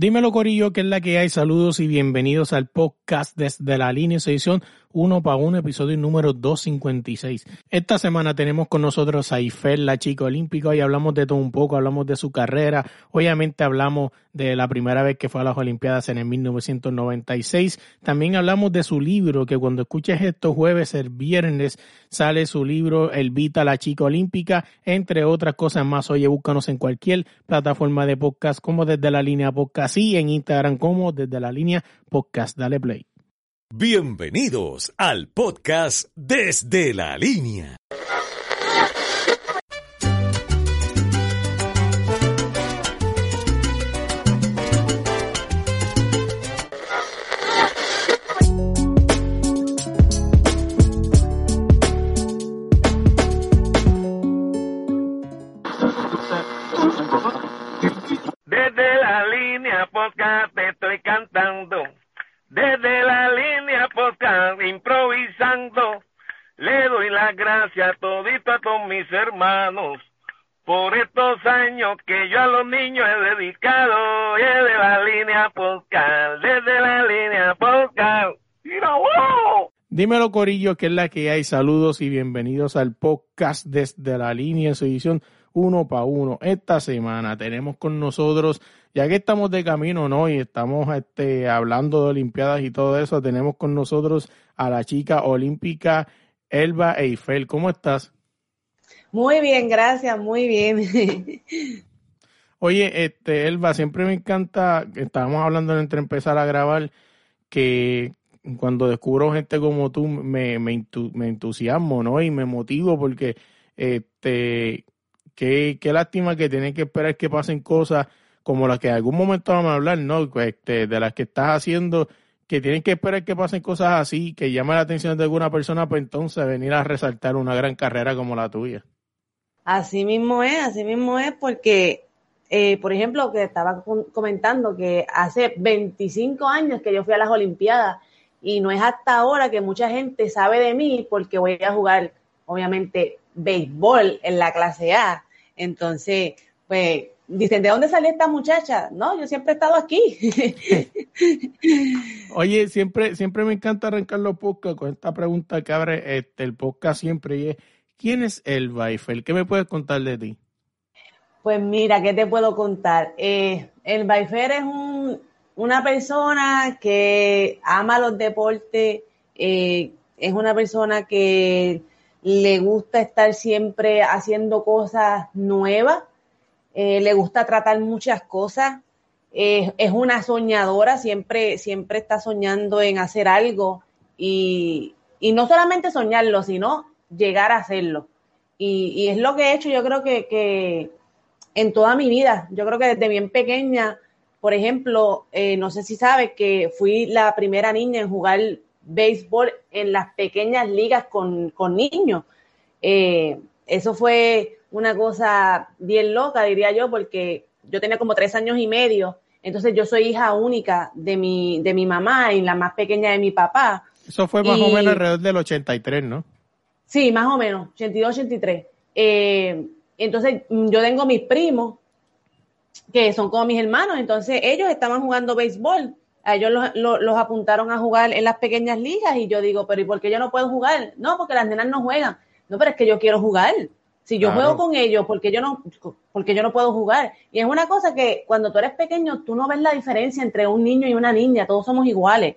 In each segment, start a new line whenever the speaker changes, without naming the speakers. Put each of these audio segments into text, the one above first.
Dímelo Corillo, que es la que hay. Saludos y bienvenidos al podcast desde la línea edición uno para uno, episodio número 256. Esta semana tenemos con nosotros a Ifel, la chica olímpica, y hablamos de todo un poco, hablamos de su carrera, obviamente hablamos de la primera vez que fue a las Olimpiadas en el 1996, también hablamos de su libro, que cuando escuches estos jueves, el viernes, sale su libro El Vita, la chica olímpica, entre otras cosas más. Oye, búscanos en cualquier plataforma de podcast, como desde la línea podcast y en Instagram como desde la línea podcast. Dale play.
Bienvenidos al podcast Desde la Línea.
Desde la línea podcast estoy cantando. Desde la línea podcast improvisando. Le doy las gracias a todos mis hermanos por estos años que yo a los niños he dedicado. Desde la línea podcast, desde la línea podcast. ¡Mira, wow!
Dímelo Corillo, que es la que hay. Saludos y bienvenidos al podcast desde la línea en su edición uno para uno. Esta semana tenemos con nosotros, ya que estamos de camino, ¿no? Y estamos este, hablando de Olimpiadas y todo eso, tenemos con nosotros a la chica olímpica Elba Eiffel. ¿Cómo estás?
Muy bien, gracias, muy bien.
Oye, este, Elba, siempre me encanta, estábamos hablando entre empezar a grabar, que cuando descubro gente como tú me, me, me entusiasmo, ¿no? Y me motivo porque este Qué, qué lástima que tienen que esperar que pasen cosas como las que en algún momento vamos a hablar, ¿no? Este, de las que estás haciendo, que tienen que esperar que pasen cosas así, que llamen la atención de alguna persona, pues entonces venir a resaltar una gran carrera como la tuya.
Así mismo es, así mismo es, porque, eh, por ejemplo, que estaba comentando que hace 25 años que yo fui a las Olimpiadas y no es hasta ahora que mucha gente sabe de mí porque voy a jugar, obviamente, béisbol en la clase A entonces, pues, dicen, ¿de dónde salió esta muchacha? No, yo siempre he estado aquí.
Oye, siempre, siempre me encanta arrancar los podcasts con esta pregunta que abre este, el podcast siempre y es, ¿quién es el Eiffel? ¿Qué me puedes contar de ti?
Pues mira, ¿qué te puedo contar? Eh, el Baifer es un, una persona que ama los deportes, eh, es una persona que le gusta estar siempre haciendo cosas nuevas, eh, le gusta tratar muchas cosas, es una soñadora, siempre, siempre está soñando en hacer algo y, y, no solamente soñarlo, sino llegar a hacerlo. Y, y, es lo que he hecho, yo creo que, que, en toda mi vida, yo creo que desde bien pequeña, por ejemplo, eh, no sé si sabes que fui la primera niña en jugar béisbol en las pequeñas ligas con, con niños. Eh, eso fue una cosa bien loca, diría yo, porque yo tenía como tres años y medio, entonces yo soy hija única de mi, de mi mamá y la más pequeña de mi papá.
Eso fue más o menos alrededor del 83, ¿no?
Sí, más o menos, 82, 83. Eh, entonces yo tengo mis primos, que son como mis hermanos, entonces ellos estaban jugando béisbol a ellos los, los, apuntaron a jugar en las pequeñas ligas y yo digo, pero ¿y por qué yo no puedo jugar? No, porque las nenas no juegan. No, pero es que yo quiero jugar. Si yo juego con ellos, porque yo no, porque yo no puedo jugar. Y es una cosa que cuando tú eres pequeño, tú no ves la diferencia entre un niño y una niña, todos somos iguales.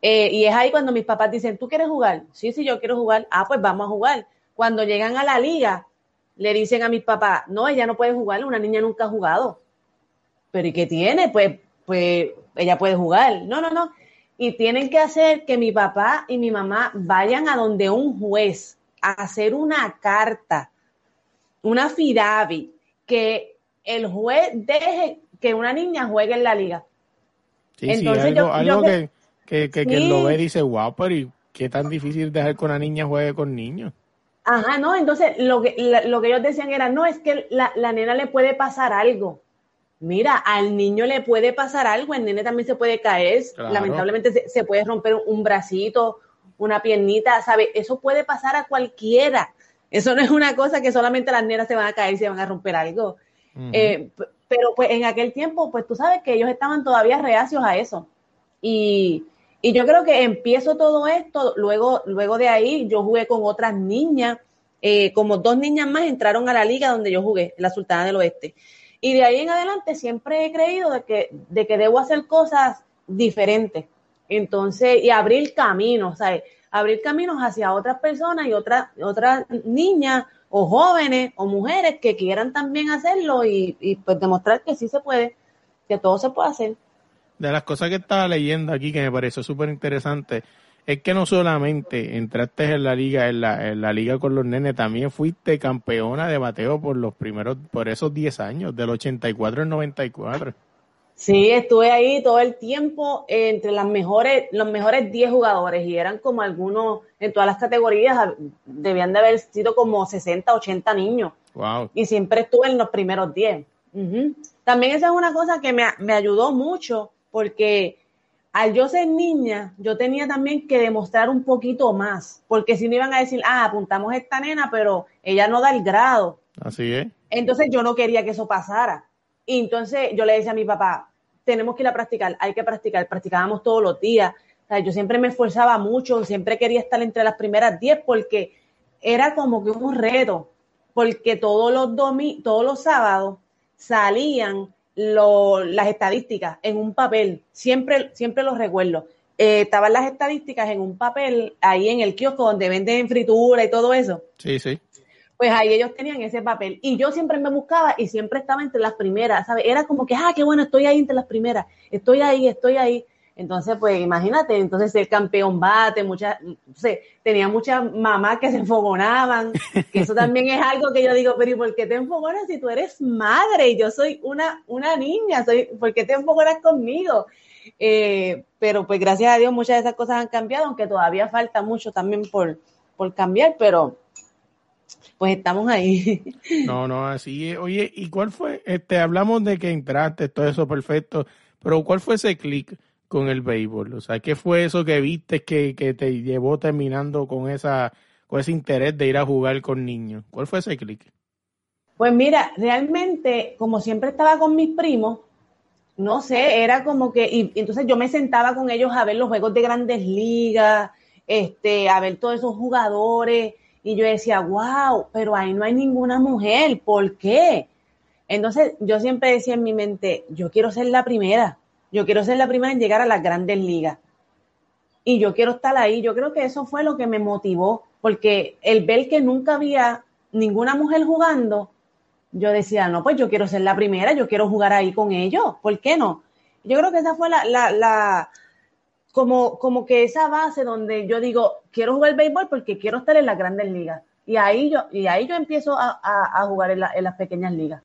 Eh, y es ahí cuando mis papás dicen, ¿tú quieres jugar? Sí, sí, yo quiero jugar. Ah, pues vamos a jugar. Cuando llegan a la liga, le dicen a mis papás, no, ella no puede jugar, una niña nunca ha jugado. Pero ¿y qué tiene? Pues, pues ella puede jugar. No, no, no. Y tienen que hacer que mi papá y mi mamá vayan a donde un juez a hacer una carta, una fidavi, que el juez deje que una niña juegue en la liga.
Sí, Entonces, sí, algo, que, que, que, que, lo ve y dice, wow, pero ¿y qué tan difícil dejar que una niña juegue con niños?
Ajá, no, entonces lo que, lo que ellos decían era, no, es que la, la nena le puede pasar algo. Mira, al niño le puede pasar algo, el nene también se puede caer, lamentablemente se, se, puede romper un bracito, una piernita, ¿sabes? Eso puede pasar a cualquiera. Eso no es una cosa que solamente las nenas se van a caer y se van a romper algo. eh, pero pues en aquel tiempo, pues tú sabes que ellos estaban todavía reacios a eso. Y, y yo creo que empiezo todo esto, luego, luego de ahí yo jugué con otras niñas, eh, como dos niñas más entraron a la liga donde yo jugué, la Sultana del Oeste. Y de ahí en adelante siempre he creído de que, de que debo hacer cosas diferentes. Entonces, y abrir caminos, ¿sabes? Abrir caminos hacia otras personas y otras, otras niñas o jóvenes o mujeres que quieran también hacerlo y, y pues demostrar que sí se puede, que todo se puede hacer.
De las cosas que estaba leyendo aquí que me pareció súper interesante es que no solamente entraste en la liga, en la, en la liga con los nenes, también fuiste campeona de bateo por los primeros, por esos 10 años, del 84 al 94.
Sí, estuve ahí todo el tiempo entre las mejores, los mejores 10 jugadores y eran como algunos, en todas las categorías, debían de haber sido como 60, 80 niños.
Wow.
Y siempre estuve en los primeros 10. También esa es una cosa que me, me ayudó mucho porque al yo ser niña, yo tenía también que demostrar un poquito más, porque si no iban a decir, ah, apuntamos a esta nena, pero ella no da el grado.
Así es.
Entonces yo no quería que eso pasara. Y entonces yo le decía a mi papá, tenemos que ir a practicar, hay que practicar, practicábamos todos los días. O sea, yo siempre me esforzaba mucho, siempre quería estar entre las primeras 10 porque era como que un reto, porque todos los domi todos los sábados salían lo, las estadísticas en un papel, siempre, siempre los recuerdo. Eh, estaban las estadísticas en un papel ahí en el kiosco donde venden fritura y todo eso.
Sí, sí
pues ahí ellos tenían ese papel. Y yo siempre me buscaba y siempre estaba entre las primeras, ¿sabes? Era como que, ah, qué bueno, estoy ahí entre las primeras, estoy ahí, estoy ahí. Entonces, pues imagínate, entonces ser campeón bate, muchas, no tenía muchas mamás que se enfogonaban, que eso también es algo que yo digo, pero ¿y por qué te enfogonas si tú eres madre y yo soy una, una niña? Soy, ¿Por qué te enfogonas conmigo? Eh, pero pues gracias a Dios muchas de esas cosas han cambiado, aunque todavía falta mucho también por, por cambiar, pero pues estamos ahí.
No, no, así es. Oye, ¿y cuál fue? Este, hablamos de que entraste, todo eso perfecto, pero ¿cuál fue ese clic con el béisbol? O sea, ¿qué fue eso que viste que, que te llevó terminando con esa con ese interés de ir a jugar con niños? ¿Cuál fue ese clic?
Pues mira, realmente, como siempre estaba con mis primos, no sé, era como que, y, y entonces yo me sentaba con ellos a ver los juegos de grandes ligas, este, a ver todos esos jugadores, y yo decía, wow, pero ahí no hay ninguna mujer, ¿por qué? Entonces yo siempre decía en mi mente, yo quiero ser la primera, yo quiero ser la primera en llegar a las grandes ligas. Y yo quiero estar ahí. Yo creo que eso fue lo que me motivó, porque el ver que nunca había ninguna mujer jugando, yo decía, no, pues yo quiero ser la primera, yo quiero jugar ahí con ellos, ¿por qué no? Yo creo que esa fue la, la, la como, como que esa base donde yo digo, quiero jugar béisbol porque quiero estar en las grandes ligas. Y ahí yo, y ahí yo empiezo a, a, jugar en, en, las pequeñas ligas.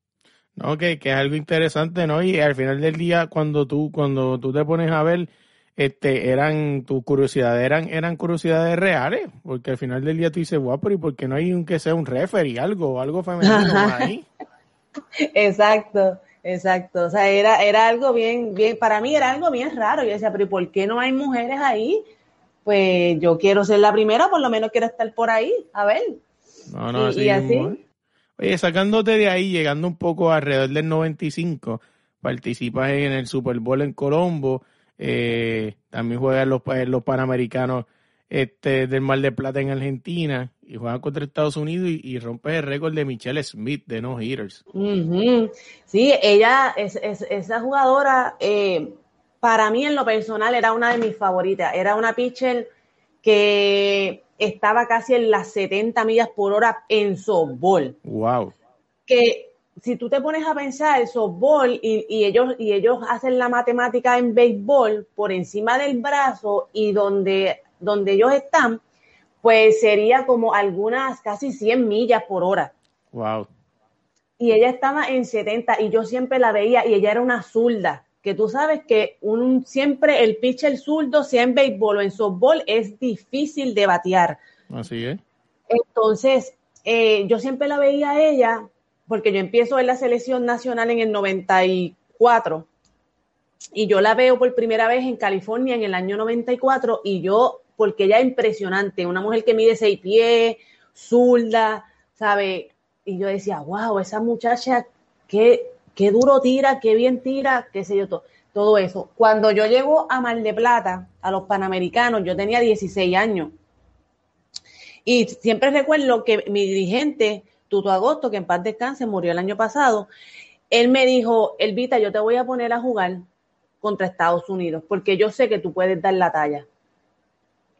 No, que, que, es algo interesante, ¿no? Y al final del día, cuando tú, cuando tú te pones a ver, este, eran, tus curiosidades eran, eran curiosidades reales, porque al final del día tú dices, guapo, ¿y por qué no hay un que sea un referee, algo, algo femenino ahí?
Exacto. Exacto, o sea, era, era algo bien, bien, para mí era algo bien raro. Yo decía, pero ¿y por qué no hay mujeres ahí? Pues yo quiero ser la primera, por lo menos quiero estar por ahí, a ver.
No, no, y, así. Oye, sacándote de ahí, llegando un poco alrededor del 95, participas en el Super Bowl en Colombo, eh, también juegas los, los Panamericanos este, del Mar de Plata en Argentina y juega contra Estados Unidos y, rompe el récord de Michelle Smith de no hitters.
Sí, ella, es, esa jugadora, eh, para mí en lo personal era una de mis favoritas. Era una pitcher que estaba casi en las 70 millas por hora en softball.
Wow.
Que si tú te pones a pensar el softball y, y, ellos, y ellos hacen la matemática en béisbol por encima del brazo y donde, donde ellos están, pues sería como algunas casi 100 millas por hora.
Wow.
Y ella estaba en 70 y yo siempre la veía y ella era una zurda, que tú sabes que un, siempre el pitcher zurdo, sea en béisbol o en softball, es difícil de batear.
Así es.
Entonces, eh, yo siempre la veía a ella, porque yo empiezo en la selección nacional en el 94, y yo la veo por primera vez en California en el año 94, y yo, porque ella es impresionante, una mujer que mide seis pies, zurda, ¿sabe? Y yo decía, wow, esa muchacha, qué, qué duro tira, qué bien tira, qué sé yo, todo, todo eso. Cuando yo llego a Mar de Plata, a los Panamericanos, yo tenía 16 años. Y siempre recuerdo que mi dirigente, Tuto Agosto, que en paz descanse, murió el año pasado, él me dijo, Elvita, yo te voy a poner a jugar contra Estados Unidos, porque yo sé que tú puedes dar la talla.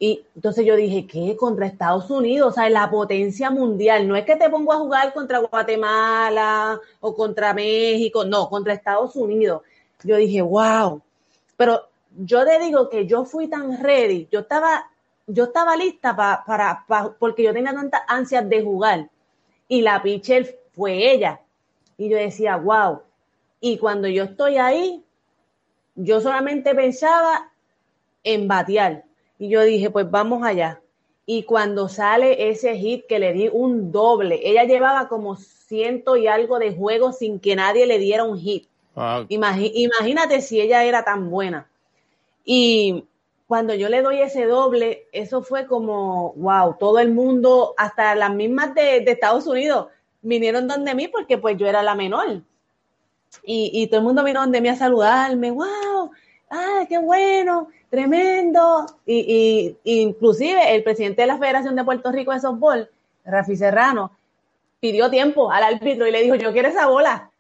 Y entonces yo dije, ¿qué? Contra Estados Unidos, o sea, la potencia mundial. No es que te pongo a jugar contra Guatemala o contra México, no, contra Estados Unidos. Yo dije, wow. Pero yo te digo que yo fui tan ready, yo estaba, yo estaba lista para, porque yo tenía tantas ansias de jugar. Y la pitcher fue ella. Y yo decía, wow. Y cuando yo estoy ahí, yo solamente pensaba en batear y yo dije, pues vamos allá. Y cuando sale ese hit que le di un doble, ella llevaba como ciento y algo de juego sin que nadie le diera un hit. imagínate si ella era tan buena. Y cuando yo le doy ese doble, eso fue como, wow, todo el mundo, hasta las mismas de, Estados Unidos, vinieron donde mí porque pues yo era la menor. Y, y todo el mundo vino donde mí a saludarme, wow, ah, qué bueno, tremendo. Y, y, inclusive el presidente de la Federación de Puerto Rico de Softball, Rafi Serrano, pidió tiempo al árbitro y le dijo, yo quiero esa bola,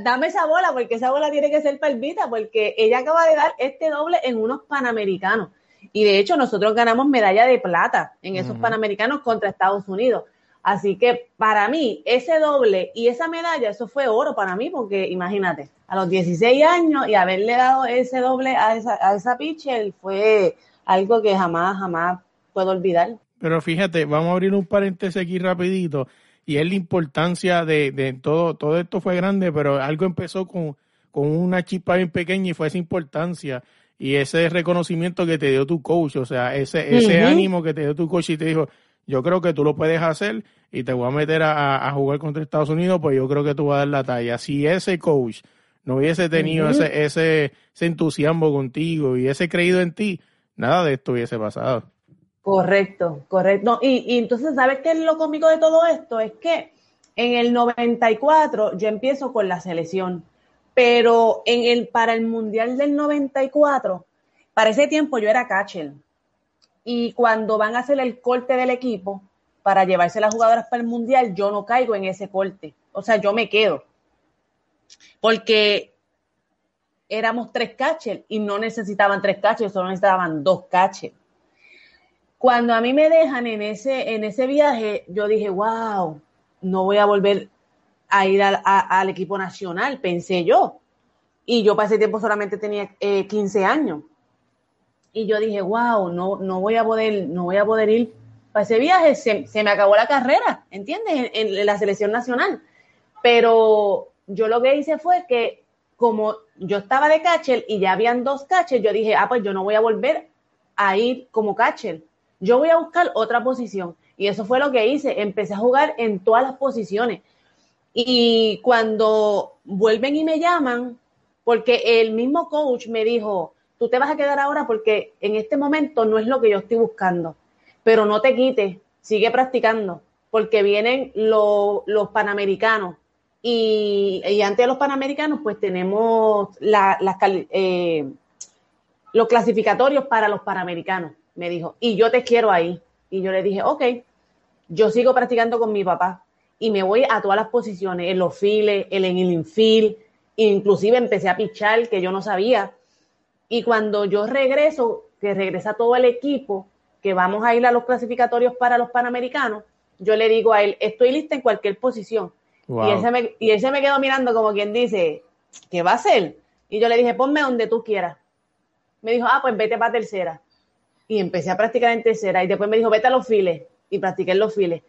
dame esa bola porque esa bola tiene que ser palvita porque ella acaba de dar este doble en unos Panamericanos. Y de hecho nosotros ganamos medalla de plata en esos Panamericanos contra Estados Unidos. Así que para mí, ese doble y esa medalla, eso fue oro para mí, porque imagínate, a los 16 años y haberle dado ese doble a esa, a esa pitcher fue algo que jamás, jamás puedo olvidar.
Pero fíjate, vamos a abrir un paréntesis aquí rapidito, y es la importancia de, de todo, todo esto fue grande, pero algo empezó con, con una chispa bien pequeña y fue esa importancia y ese reconocimiento que te dio tu coach, o sea, ese, ese ánimo que te dio tu coach y te dijo, yo creo que tú lo puedes hacer y te voy a meter a, jugar contra Estados Unidos, pues yo creo que tú vas a dar la talla. Si ese coach no hubiese tenido ese, ese, entusiasmo contigo y ese creído en ti, nada de esto hubiese pasado.
Correcto, correcto. y, y, entonces, ¿sabes qué es lo cómico de todo esto? Es que en el 94 yo empiezo con la selección, pero en el, para el Mundial del 94, para ese tiempo yo era catcher y cuando van a hacer el corte del equipo para llevarse las jugadoras para el mundial, yo no caigo en ese corte. O sea, yo me quedo. Porque éramos tres catchers y no necesitaban tres catchers, solo necesitaban dos catchers. Cuando a mí me dejan en ese, en ese viaje, yo dije, wow, no voy a volver a ir al, equipo nacional, pensé yo. Y yo para ese tiempo solamente tenía 15 eh, años y yo dije, wow, no, no voy a poder, no voy a poder ir para ese viaje, se, me acabó la carrera, ¿entiendes? En, la selección nacional. Pero yo lo que hice fue que como yo estaba de catcher y ya habían dos catchers, yo dije, ah, pues yo no voy a volver a ir como catcher. Yo voy a buscar otra posición. Y eso fue lo que hice. Empecé a jugar en todas las posiciones. Y cuando vuelven y me llaman, porque el mismo coach me dijo, tú te vas a quedar ahora porque en este momento no es lo que yo estoy buscando, pero no te quites, sigue practicando, porque vienen los panamericanos. Y, antes de los panamericanos pues tenemos eh, los clasificatorios para los panamericanos, me dijo, y yo te quiero ahí. Y yo le dije, ok, yo sigo practicando con mi papá y me voy a todas las posiciones, en los files, en el infield, inclusive empecé a pichar que yo no sabía y cuando yo regreso, que regresa todo el equipo, que vamos a ir a los clasificatorios para los Panamericanos, yo le digo a él, estoy lista en cualquier posición. Y, él se me, y él se me quedó mirando como quien dice, ¿qué va a hacer? Y yo le dije, ponme donde tú quieras. Me dijo, ah, pues vete para tercera. Y empecé a practicar en tercera. Y después me dijo, vete a los files. Y practiqué en los files.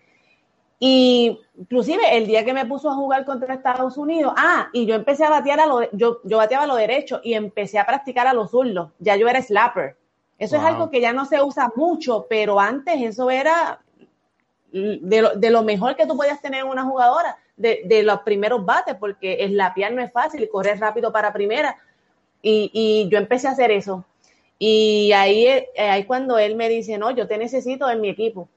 Y inclusive el día que me puso a jugar contra Estados Unidos, ah, y yo empecé a batear a lo, yo, yo bateaba a lo derecho y empecé a practicar a los zurdos. Ya yo era slapper. Eso es algo que ya no se usa mucho, pero antes eso era de lo, de lo mejor que tú podías tener en una jugadora, de, de los primeros bates, porque slapear no es fácil, correr rápido para primera. Y, y yo empecé a hacer eso. Y ahí, eh, ahí cuando él me dice, no, yo te necesito en mi equipo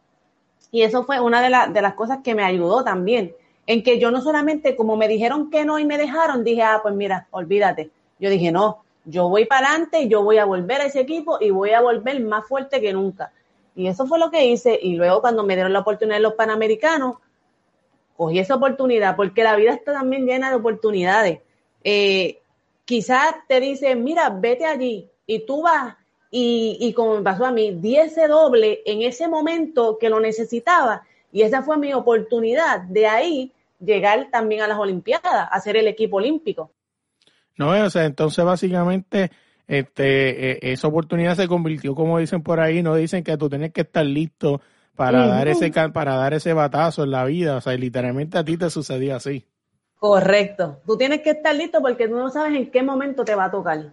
y eso fue una de, de las cosas que me ayudó también, en que yo no solamente, como me dijeron que no y me dejaron, dije, ah, pues mira, olvídate. Yo dije, no, yo voy para adelante, yo voy a volver a ese equipo y voy a volver más fuerte que nunca. Y eso fue lo que hice. Y luego cuando me dieron la oportunidad de los Panamericanos, cogí esa oportunidad, porque la vida está también llena de oportunidades. Eh, quizás te dicen, mira, vete allí y tú vas y, como me pasó a mí, di ese doble en ese momento que lo necesitaba y esa fue mi oportunidad de ahí llegar también a las Olimpiadas, a ser el equipo olímpico.
No, o sea, entonces básicamente este, e, esa oportunidad se convirtió, como dicen por ahí, no dicen que tú tienes que estar listo para dar ese para dar ese batazo en la vida, o sea, literalmente a ti te sucedió así.
Correcto. Tú tienes que estar listo porque tú no sabes en qué momento te va a tocar.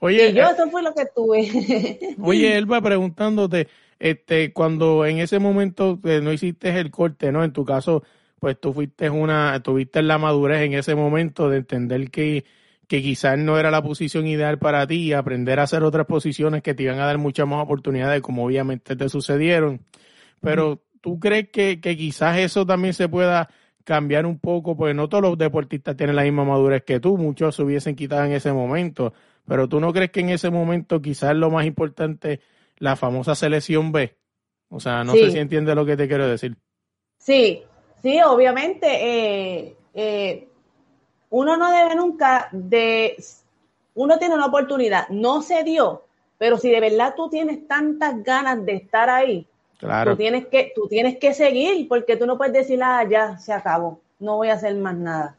Oye, yo eh, eso fue lo que tuve.
Oye, él va preguntándote, este, cuando en ese momento eh, no hiciste el corte, ¿no? En tu caso, pues tú fuiste una, tuviste la madurez en ese momento de entender que, que quizás no era la posición ideal para ti y aprender a hacer otras posiciones que te iban a dar muchas más oportunidades, como obviamente te sucedieron. Pero, ¿tú crees que, que quizás eso también se pueda cambiar un poco? Porque no todos los deportistas tienen la misma madurez que tú, muchos se hubiesen quitado en ese momento. Pero tú no crees que en ese momento quizás lo más importante, la famosa selección B. O sea, no sé si entiende lo que te quiero decir.
Sí, sí, obviamente. Eh, eh, uno no debe nunca de, uno tiene una oportunidad, no se dio, pero si de verdad tú tienes tantas ganas de estar ahí, claro. tú tienes que, tú tienes que seguir, porque tú no puedes decir, ah, ya se acabó, no voy a hacer más nada.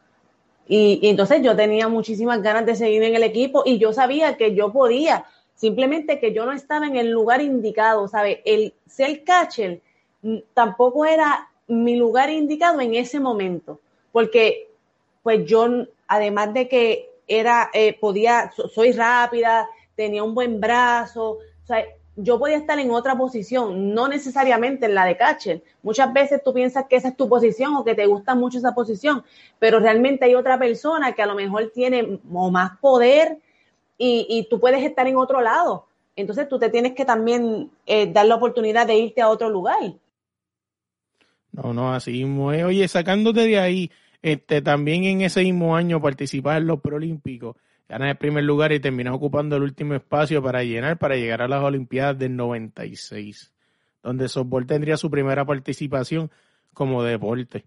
Y, entonces yo tenía muchísimas ganas de seguir en el equipo y yo sabía que yo podía, simplemente que yo no estaba en el lugar indicado, ¿sabe? El ser catcher mm, tampoco era mi lugar indicado en ese momento, porque pues yo, además de que era, eh, podía, soy rápida, tenía un buen brazo, o sea, yo podía estar en otra posición, no necesariamente en la de catcher. Muchas veces tú piensas que esa es tu posición o que te gusta mucho esa posición, pero realmente hay otra persona que a lo mejor tiene más poder y, tú puedes estar en otro lado. Entonces tú te tienes que también eh, dar la oportunidad de irte a otro lugar.
No, no, así mismo Oye, sacándote de ahí, este, también en ese mismo año participar en los Proolímpicos ganas el primer lugar y terminas ocupando el último espacio para llenar para llegar a las Olimpiadas del 96, donde el softball tendría su primera participación como deporte.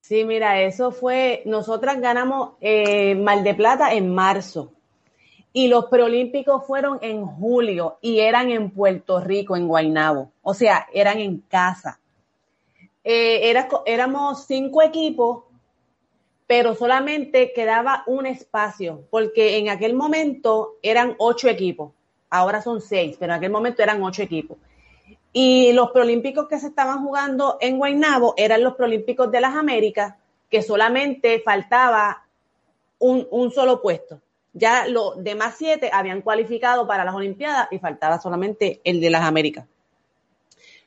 Sí, mira, eso fue, nosotras ganamos eh, Mal de Plata en marzo y los preolímpicos fueron en julio y eran en Puerto Rico, en Guaynabo, o sea, eran en casa. Eh, éramos cinco equipos pero solamente quedaba un espacio, porque en aquel momento eran ocho equipos, ahora son seis, pero en aquel momento eran ocho equipos. Y los preolímpicos que se estaban jugando en Guaynabo eran los preolímpicos de las Américas, que solamente faltaba un, un solo puesto. Ya los demás siete habían cualificado para las Olimpiadas y faltaba solamente el de las Américas.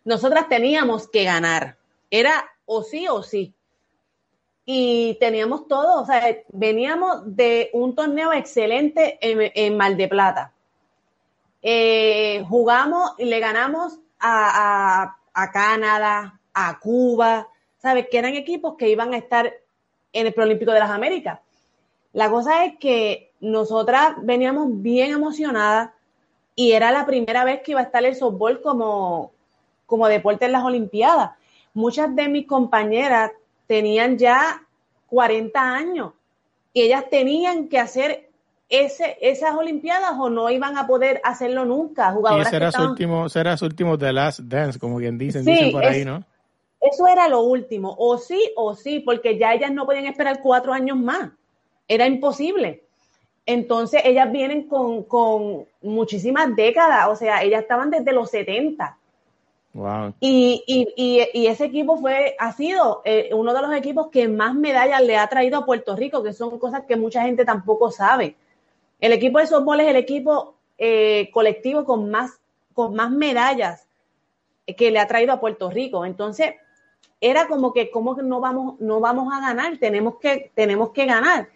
Nosotras teníamos que ganar. Era o sí o sí y teníamos todo, o sea, veníamos de un torneo excelente en, en Plata. Eh, jugamos y le ganamos a, Canadá, a Cuba, ¿sabes? Que eran equipos que iban a estar en el Proolímpico de las Américas. La cosa es que nosotras veníamos bien emocionadas y era la primera vez que iba a estar el softball como, como deporte en las Olimpiadas. Muchas de mis compañeras tenían ya 40 años y ellas tenían que hacer ese, esas Olimpiadas o no iban a poder hacerlo nunca.
Jugadoras y ese era, su último, será su último The Last Dance, como bien dicen, dicen por ahí, ¿no?
Eso era lo último, o sí o sí, porque ya ellas no podían esperar cuatro años más. Era imposible. Entonces ellas vienen con, con muchísimas décadas, o sea, ellas estaban desde los 70 Y, y, y, ese equipo fue, ha sido eh, uno de los equipos que más medallas le ha traído a Puerto Rico, que son cosas que mucha gente tampoco sabe. El equipo de softball es el equipo eh, colectivo con más, con más medallas que le ha traído a Puerto Rico. Entonces, era como que, como que no vamos, no vamos a ganar, tenemos que, tenemos que ganar.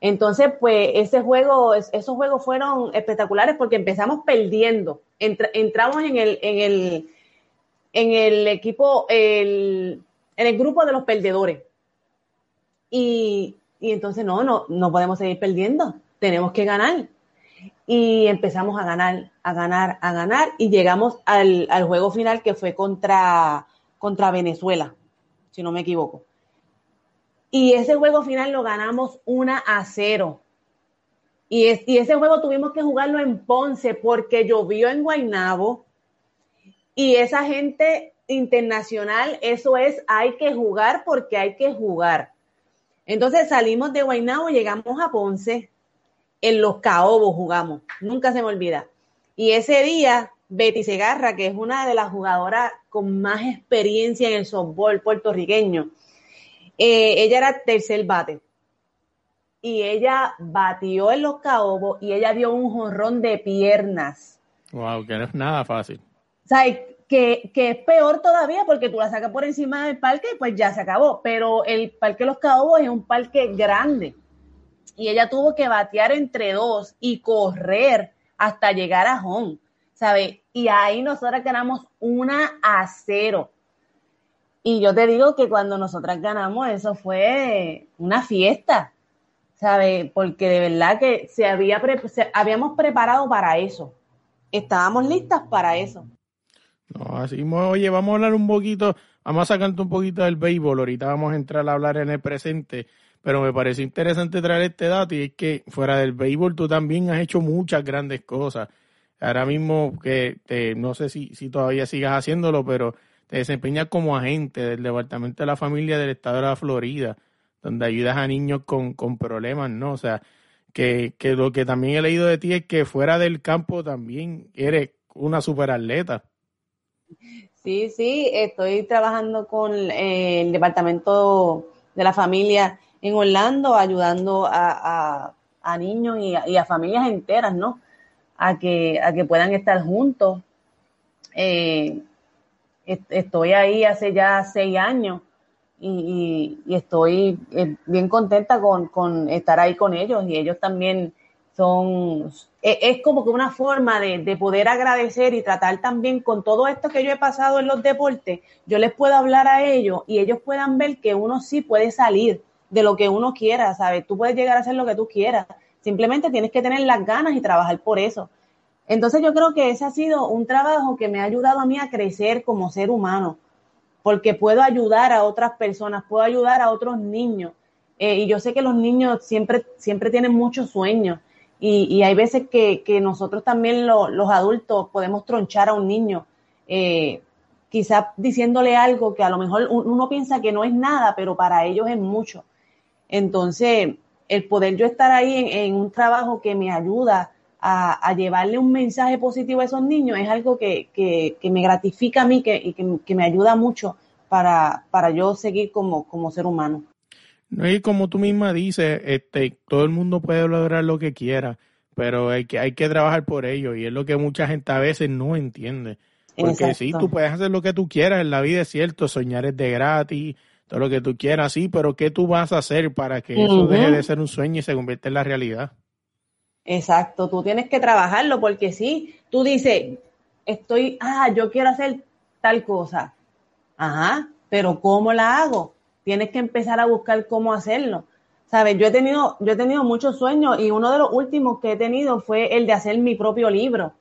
Entonces, pues ese juego, esos juegos fueron espectaculares porque empezamos perdiendo. entramos en el, en el, en el equipo, el, en el grupo de los perdedores. Y, y entonces no, no, no podemos seguir perdiendo. Tenemos que ganar. Y empezamos a ganar, a ganar, a ganar. Y llegamos al, al juego final que fue contra, contra Venezuela, si no me equivoco. Y ese juego final lo ganamos 1 a 0. Y, ese juego tuvimos que jugarlo en Ponce porque llovió en Guaynabo. Y esa gente internacional, eso es, hay que jugar porque hay que jugar. Entonces salimos de Guaynabo, llegamos a Ponce, en los Caobos jugamos, nunca se me olvida. Y ese día, Betty Segarra, que es una de las jugadoras con más experiencia en el softball puertorriqueño, eh, ella era tercer bate. Y ella batió en los caobos y ella dio un jorrón de piernas.
Wow, que no es nada fácil.
Sea, que, que, es peor todavía porque tú la sacas por encima del parque y pues ya se acabó. Pero el parque Los Caobos es un parque grande. Y ella tuvo que batear entre dos y correr hasta llegar a home. ¿Sabes? Y ahí nosotras ganamos una a cero. Y yo te digo que cuando nosotras ganamos, eso fue una fiesta, ¿sabes? Porque de verdad que se había habíamos preparado para eso. Estábamos listas para eso.
No, así, oye, vamos a hablar un poquito, vamos a sacarte un poquito del béisbol, ahorita vamos a entrar a hablar en el presente, pero me parece interesante traer este dato y es que fuera del béisbol tú también has hecho muchas grandes cosas. Ahora mismo que te, no sé si, si todavía sigas haciéndolo, pero te desempeñas como agente del Departamento de la Familia del Estado de la Florida, donde ayudas a niños con, problemas, ¿no? O sea, que, que, lo que también he leído de ti es que fuera del campo también eres una superatleta.
Sí, sí, estoy trabajando con eh, el Departamento de la Familia en Orlando, ayudando a, niños y a, y familias enteras, ¿no? A que, a que puedan estar juntos. Eh, estoy ahí hace ya seis años y, estoy eh, bien contenta con, estar ahí con ellos y ellos también son, e, es, como que una forma de, poder agradecer y tratar también con todo esto que yo he pasado en los deportes, yo les puedo hablar a ellos y ellos puedan ver que uno sí puede salir de lo que uno quiera, ¿sabes? Tú puedes llegar a hacer lo que tú quieras, simplemente tienes que tener las ganas y trabajar por eso. Entonces yo creo que ese ha sido un trabajo que me ha ayudado a mí a crecer como ser humano, porque puedo ayudar a otras personas, puedo ayudar a otros niños. Eh, y yo sé que los niños siempre, siempre tienen muchos sueños y, hay veces que, nosotros también los adultos podemos tronchar a un niño, eh, quizás diciéndole algo que a lo mejor uno piensa que no es nada, pero para ellos es mucho. Entonces, el poder yo estar ahí en un trabajo que me ayuda a, llevarle un mensaje positivo a esos niños es algo que, me gratifica a mí que, y que, me ayuda mucho para, yo seguir como ser humano.
No, y como tú misma dices, este, todo el mundo puede lograr lo que quiera, pero hay que, hay que trabajar por ello y es lo que mucha gente a veces no entiende. Porque sí, tú puedes hacer lo que tú quieras en la vida, es cierto, soñar es de gratis, todo lo que tú quieras, sí, pero ¿qué tú vas a hacer para que eso deje de ser un sueño y se convierta en la realidad?
Exacto, tú tienes que trabajarlo porque si tú dices, estoy, ah, yo quiero hacer tal cosa. Ajá, pero ¿cómo la hago? Tienes que empezar a buscar cómo hacerlo. Sabes, yo he tenido, yo he tenido muchos sueños y uno de los últimos que he tenido fue el de hacer mi propio libro.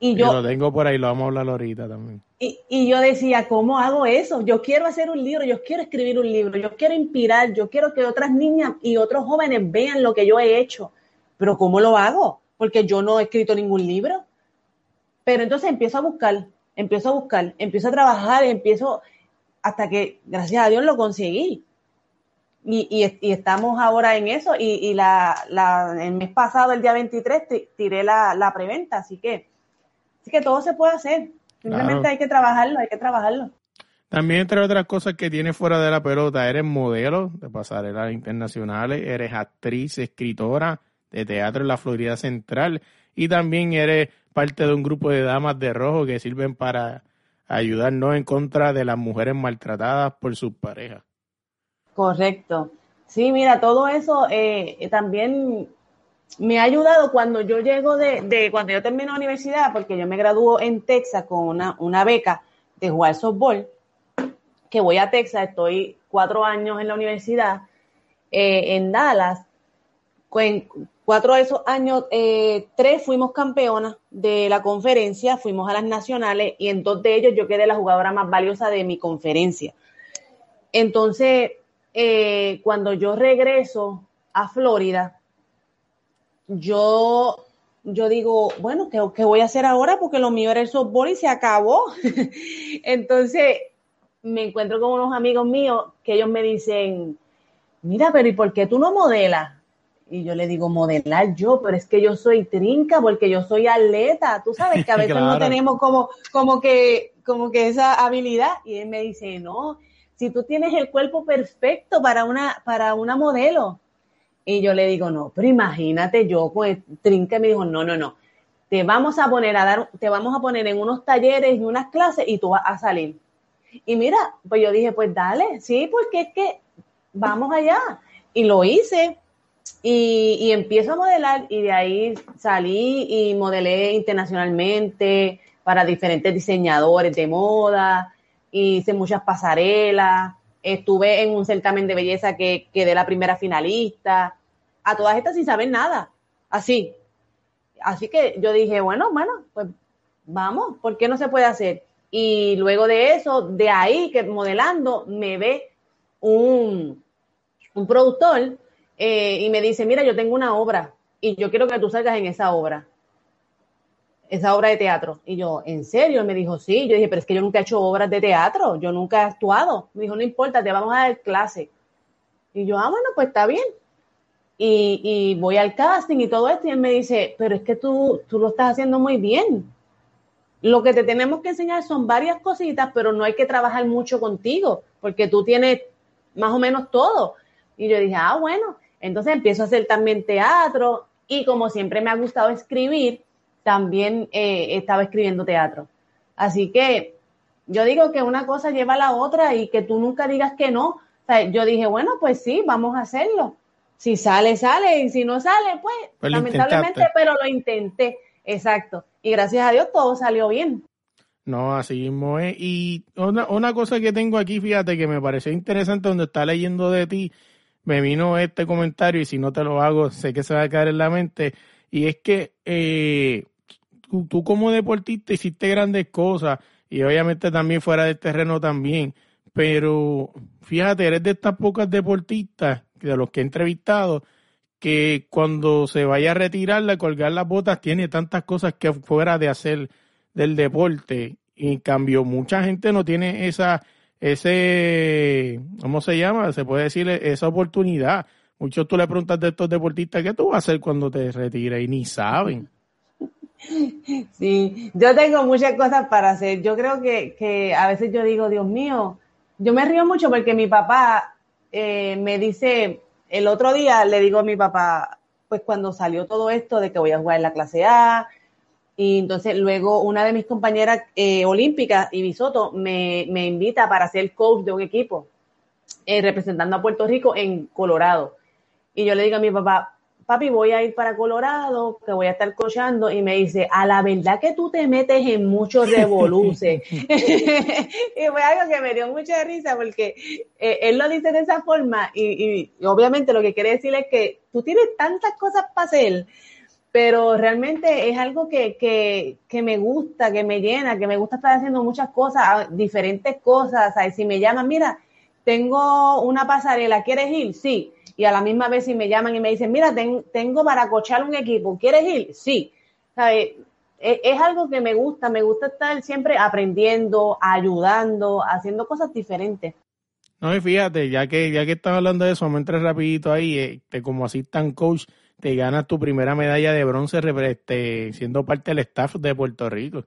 Y yo, lo tengo por ahí, lo vamos a hablar ahorita también.
Y, y, yo decía, ¿cómo hago eso? Yo quiero hacer un libro, yo quiero escribir un libro, yo quiero inspirar, yo quiero que otras niñas y otros jóvenes vean lo que yo he hecho pero ¿cómo lo hago? Porque yo no he escrito ningún libro. Pero entonces empiezo a buscar, empiezo a buscar, empiezo a trabajar, empiezo hasta que, gracias a Dios, lo conseguí. Y, estamos ahora en eso. Y, la, el mes pasado, el día 23, tiré la, preventa. Así que, así que todo se puede hacer. Simplemente hay que trabajarlo, hay que trabajarlo.
También, entre otras cosas que tienes fuera de la pelota, eres modelo de pasarelas internacionales, eres actriz, escritora de teatro en la Florida Central y también eres parte de un grupo de damas de rojo que sirven para ayudarnos en contra de las mujeres maltratadas por sus parejas.
Correcto. Sí, mira, todo eso eh, también me ha ayudado cuando yo llego de, cuando yo termino la universidad, porque yo me graduó en Texas con una, una beca de jugar softball, que voy a Texas, estoy cuatro años en la universidad, eh, en Dallas, en cuatro de esos años, eh, tres fuimos campeonas de la conferencia, fuimos a las nacionales y en dos de ellos yo quedé la jugadora más valiosa de mi conferencia. Entonces, eh, cuando yo regreso a Florida, yo, yo digo, bueno, ¿qué, ¿qué, voy a hacer ahora? Porque lo mío era el softball y se acabó. Entonces, me encuentro con unos amigos míos que ellos me dicen, mira, pero ¿y por qué tú no modelas? Y yo le digo, modelar yo, pero es que yo soy trinca porque yo soy atleta. Tú sabes que a veces claro. no tenemos como, como, que, como que esa habilidad. Y él me dice, no, si tú tienes el cuerpo perfecto para una, para una modelo. Y yo le digo, no, pero imagínate yo con el trinca. Me dijo, no, no, no. Te vamos a poner a dar, te vamos a poner en unos talleres y unas clases y tú vas a salir. Y mira, pues yo dije, pues dale, sí, porque es que vamos allá. Y lo hice y, y, empiezo a modelar y de ahí salí y modelé internacionalmente para diferentes diseñadores de moda, hice muchas pasarelas, estuve en un certamen de belleza que quedé la primera finalista, a todas estas sin saber nada, así. Así que yo dije, bueno, bueno, pues vamos, ¿por qué no se puede hacer? Y luego de eso, de ahí que modelando, me ve un, un productor eh, y me dice, mira, yo tengo una obra y yo quiero que tú salgas en esa obra, esa obra de teatro. Y yo, ¿en serio? me dijo, sí. Yo dije, pero es que yo nunca he hecho obras de teatro, yo nunca he actuado. Me dijo, no importa, te vamos a dar clase. Y yo, ah, bueno, pues está bien. Y, voy al casting y todo esto y él me dice, pero es que tú, tú lo estás haciendo muy bien. Lo que te tenemos que enseñar son varias cositas, pero no hay que trabajar mucho contigo, porque tú tienes más o menos todo. Y yo dije, ah, bueno, entonces empiezo a hacer también teatro y como siempre me ha gustado escribir, también eh, estaba escribiendo teatro. Así que yo digo que una cosa lleva a la otra y que tú nunca digas que no. O sea, yo dije, bueno, pues sí, vamos a hacerlo. Si sale, sale, y si no sale, pues,
Pues
lamentablemente,
intentaste.
pero lo intenté. Exacto. Y gracias a Dios todo salió bien.
No, así mismo es. Y una, una cosa que tengo aquí, fíjate, que me pareció interesante donde está leyendo de ti, me vino este comentario y si no te lo hago, sé que se va a caer en la mente. Y es que eh, tú, como deportista hiciste grandes cosas y obviamente también fuera del terreno también. Pero fíjate, eres de estas pocas deportistas, de los que he entrevistado, que cuando se vaya a retirar, a colgar las botas, tiene tantas cosas que fuera de hacer del deporte. Y en cambio, mucha gente no tiene esa, ese, ¿cómo se llama? Se puede decir esa oportunidad. Muchos tú le preguntas de estos deportistas, ¿qué tú vas a hacer cuando te retires? Y ni saben.
Sí, yo tengo muchas cosas para hacer. Yo creo que, que a veces yo digo, Dios mío, yo me río mucho porque mi papá eh, me dice, el otro día le digo a mi papá, pues cuando salió todo esto de que voy a jugar en la clase A, y entonces luego una de mis compañeras eh, olímpicas, Ibisoto, me, me invita para ser coach de un equipo eh, representando a Puerto Rico en Colorado. Y yo le digo a mi papá, papi, voy a ir para Colorado, que voy a estar coachando, y me dice, a la verdad que tú te metes en muchos revoluces. y fue algo que me dio mucha risa, porque eh, él lo dice de esa forma, y, y, y obviamente lo que quiere decir es que tú tienes tantas cosas para hacer, pero realmente es algo que, que, que, me gusta, que me llena, que me gusta estar haciendo muchas cosas, diferentes cosas. ¿sabes? Si me llaman, mira, tengo una pasarela, ¿quieres ir? Sí. Y a la misma vez si me llaman y me dicen, mira, ten, tengo para cochar un equipo, ¿quieres ir? Sí. ¿Sabes? Es, algo que me gusta, me gusta estar siempre aprendiendo, ayudando, haciendo cosas diferentes.
No, y fíjate, ya que, ya que estás hablando de eso, me entres rapidito ahí, este, como assistant coach, te ganas tu primera medalla de bronce este, siendo parte del staff de Puerto Rico.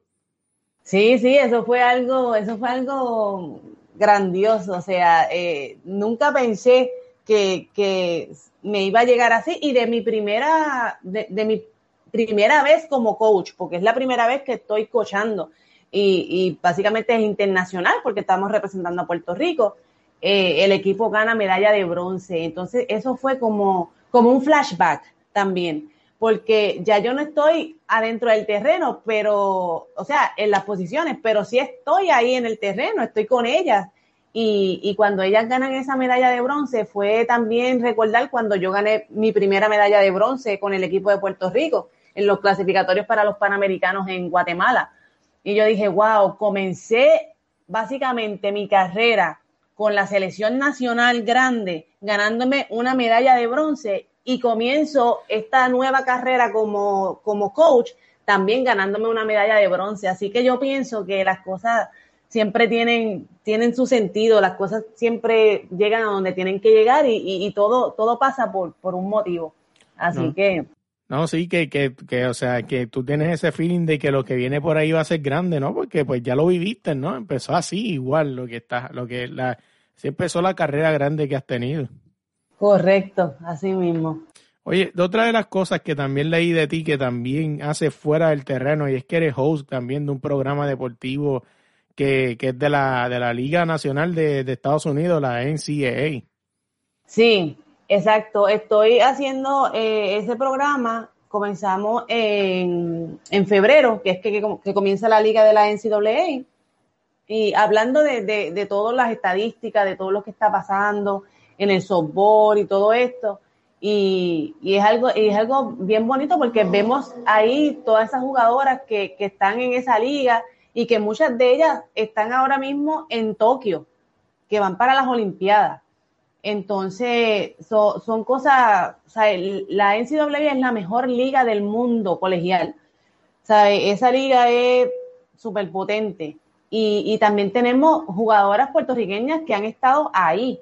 Sí, sí, eso fue algo, eso fue algo grandioso. O sea, eh, nunca pensé que, que, me iba a llegar así. Y de mi primera, de, mi primera vez como coach, porque es la primera vez que estoy coachando. Y, y básicamente es internacional porque estamos representando a Puerto Rico. Eh, el equipo gana medalla de bronce. Entonces, eso fue como, como un flashback también, porque ya yo no estoy adentro del terreno, pero, o sea, en las posiciones, pero sí estoy ahí en el terreno, estoy con ellas. Y, y cuando ellas ganan esa medalla de bronce, fue también recordar cuando yo gané mi primera medalla de bronce con el equipo de Puerto Rico en los clasificatorios para los Panamericanos en Guatemala. Y yo dije, wow, comencé básicamente mi carrera con la selección nacional grande, ganándome una medalla de bronce y comienzo esta nueva carrera como, como coach, también ganándome una medalla de bronce. Así que yo pienso que las cosas siempre tienen, tienen su sentido, las cosas siempre llegan a donde tienen que llegar y, y, y todo, todo pasa por, por un motivo. Así
no.
que...
No, sí, que, que, que, o sea, que tú tienes ese feeling de que lo que viene por ahí va a ser grande, ¿no? Porque pues ya lo viviste, ¿no? Empezó así, igual, lo que está, lo que la, sí empezó la carrera grande que has tenido.
Correcto, así mismo.
Oye, otra de las cosas que también leí de ti que también hace fuera del terreno y es que eres host también de un programa deportivo que, que es de la, de la Liga Nacional de, de Estados Unidos, la NCAA.
Sí, exacto. Estoy haciendo eh, ese programa. Comenzamos en, en febrero, que es que, que, que, comienza la liga de la NCAA. Y hablando de, de, de todas las estadísticas, de todo lo que está pasando en el softball y todo esto. Y, y, es algo y es algo bien bonito porque vemos ahí todas esas jugadoras que, que están en esa liga y que muchas de ellas están ahora mismo en Tokio, que van para las Olimpiadas. Entonces, so, son cosas, la NCAA es la mejor liga del mundo colegial. Esa liga es súper potente. Y, y también tenemos jugadoras puertorriqueñas que han estado ahí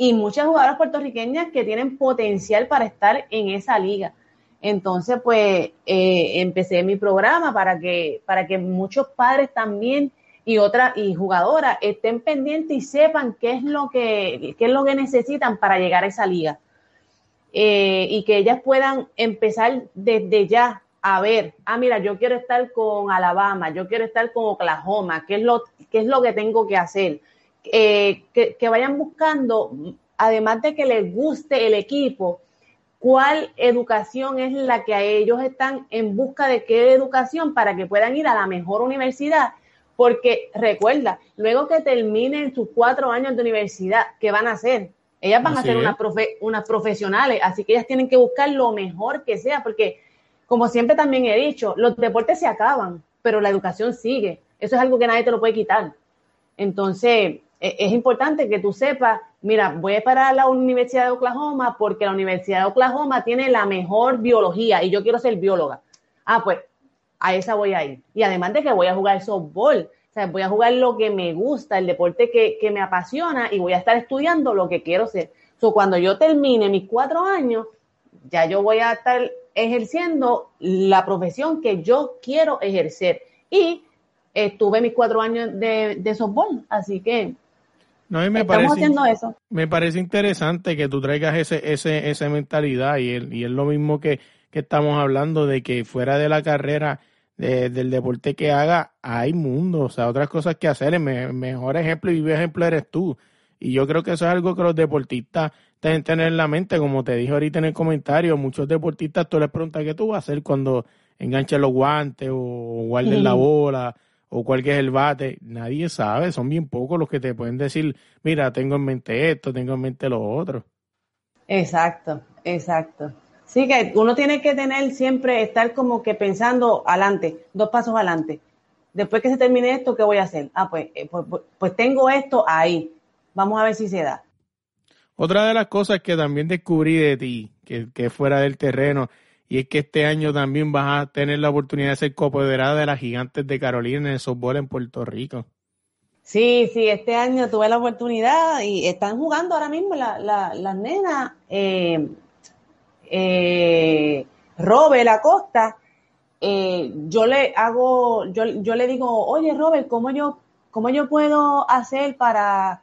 y muchas jugadoras puertorriqueñas que tienen potencial para estar en esa liga. Entonces, pues, eh, empecé mi programa para que, para que muchos padres también y otras y jugadoras estén pendientes y sepan qué es lo que, qué es lo que necesitan para llegar a esa liga. Eh, y que ellas puedan empezar desde ya a ver, ah, mira, yo quiero estar con Alabama, yo quiero estar con Oklahoma, ¿qué es lo, qué es lo que tengo que hacer? Eh, que, que, vayan buscando, además de que les guste el equipo, cuál educación es la que a ellos están en busca de qué educación para que puedan ir a la mejor universidad. Porque recuerda, luego que terminen sus cuatro años de universidad, ¿qué van a hacer? Ellas van así a ser unas, profe unas profesionales, así que ellas tienen que buscar lo mejor que sea, porque como siempre también he dicho, los deportes se acaban, pero la educación sigue. Eso es algo que nadie te lo puede quitar. Entonces, es importante que tú sepas, mira, voy para la Universidad de Oklahoma porque la Universidad de Oklahoma tiene la mejor biología y yo quiero ser bióloga. Ah, pues a esa voy a ir. Y además de que voy a jugar softball, o sea, voy a jugar lo que me gusta, el deporte que, que me apasiona y voy a estar estudiando lo que quiero ser. So, cuando yo termine mis cuatro años, ya yo voy a estar ejerciendo la profesión que yo quiero ejercer. Y estuve mis cuatro años de, de softball, así que
no, y me
Estamos
parece,
haciendo eso.
Me parece interesante que tú traigas ese, ese, esa mentalidad y, el, y es lo mismo que, que estamos hablando de que fuera de la carrera de, del deporte que haga, hay mundo, o sea, otras cosas que hacer. El me, mejor ejemplo y vivo ejemplo eres tú. Y yo creo que eso es algo que los deportistas deben tener en la mente, como te dije ahorita en el comentario, muchos deportistas tú les preguntas qué tú vas a hacer cuando enganches los guantes o guardes la bola o cuál que es el bate, nadie sabe, son bien pocos los que te pueden decir, mira, tengo en mente esto, tengo en mente lo otro.
Exacto, exacto. Sí, que uno tiene que tener siempre, estar como que pensando adelante, dos pasos adelante. Después que se termine esto, ¿qué voy a hacer? Ah, pues, pues, pues tengo esto ahí. Vamos a ver si se da.
Otra de las cosas que también descubrí de ti, que, que fuera del terreno, y es que este año también vas a tener la oportunidad de ser coapoderada de las gigantes de Carolina en el softball en Puerto Rico.
Sí, sí, este año tuve la oportunidad y están jugando ahora mismo las la, la nenas, eh, eh, Robert Acosta eh, yo le hago, yo, yo le digo, oye Robert, ¿cómo yo, cómo yo puedo hacer para,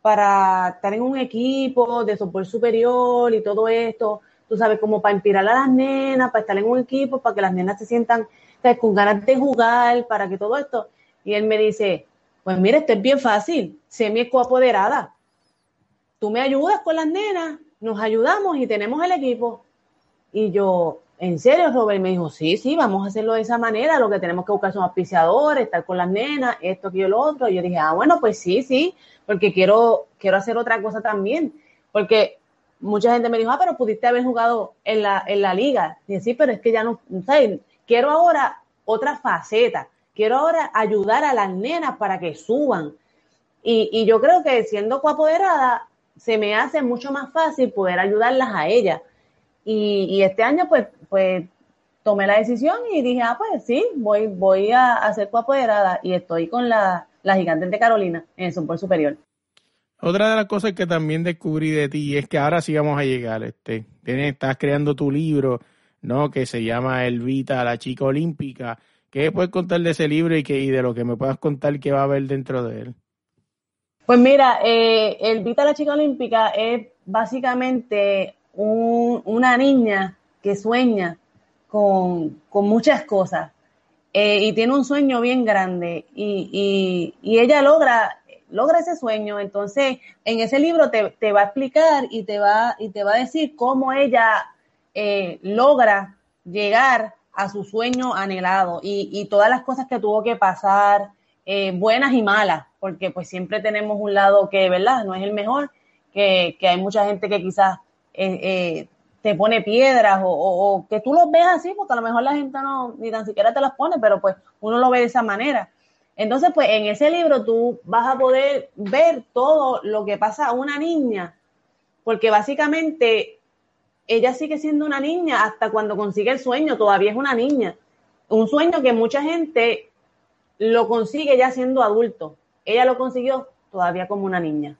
para estar en un equipo de soporte superior y todo esto? Tú sabes, como para inspirar a las nenas, para estar en un equipo, para que las nenas se sientan con ganas de jugar, para que todo esto. Y él me dice, pues mire, esto es bien fácil, sé mi coapoderada. Tú me ayudas con las nenas, nos ayudamos y tenemos el equipo. Y yo, ¿en serio, Robert? Me dijo, sí, sí, vamos a hacerlo de esa manera. Lo que tenemos que buscar son auspiciadores, estar con las nenas, esto, aquello, lo otro. Y yo dije, ah, bueno, pues sí, sí, porque quiero, quiero hacer otra cosa también. Porque mucha gente me dijo, ah, pero pudiste haber jugado en la, en la liga. Y sí, pero es que ya no, ¿sabes? Quiero ahora otra faceta. Quiero ahora ayudar a las nenas para que suban. Y, y yo creo que siendo coapoderada, se me hace mucho más fácil poder ayudarlas a ellas. Y, y, este año, pues, pues, tomé la decisión y dije, ah, pues sí, voy, voy a, a ser coapoderada y estoy con la, la gigante de Carolina en el soporte superior.
Otra de las cosas que también descubrí de ti es que ahora sí vamos a llegar, este, estás creando tu libro, ¿no? Que se llama Elvita, la chica olímpica. ¿Qué puedes contar de ese libro y, que, y de lo que me puedas contar que va a haber dentro de él?
Pues mira, eh, Elvita, la chica olímpica es básicamente un, una niña que sueña con, con muchas cosas eh, y tiene un sueño bien grande y, y, y, ella logra, logra ese sueño. Entonces, en ese libro te, te, va a explicar y te va, y te va a decir cómo ella eh, logra llegar a su sueño anhelado y, y, todas las cosas que tuvo que pasar, eh, buenas y malas, porque pues siempre tenemos un lado que, ¿verdad? No es el mejor, que, que hay mucha gente que quizás eh, eh, te pone piedras o, o, que tú los ves así, porque a lo mejor la gente no ni tan siquiera te las pone, pero pues uno lo ve de esa manera. Entonces, pues en ese libro tú vas a poder ver todo lo que pasa a una niña, porque básicamente ella sigue siendo una niña hasta cuando consigue el sueño, todavía es una niña. Un sueño que mucha gente lo consigue ya siendo adulto. Ella lo consiguió todavía como una niña.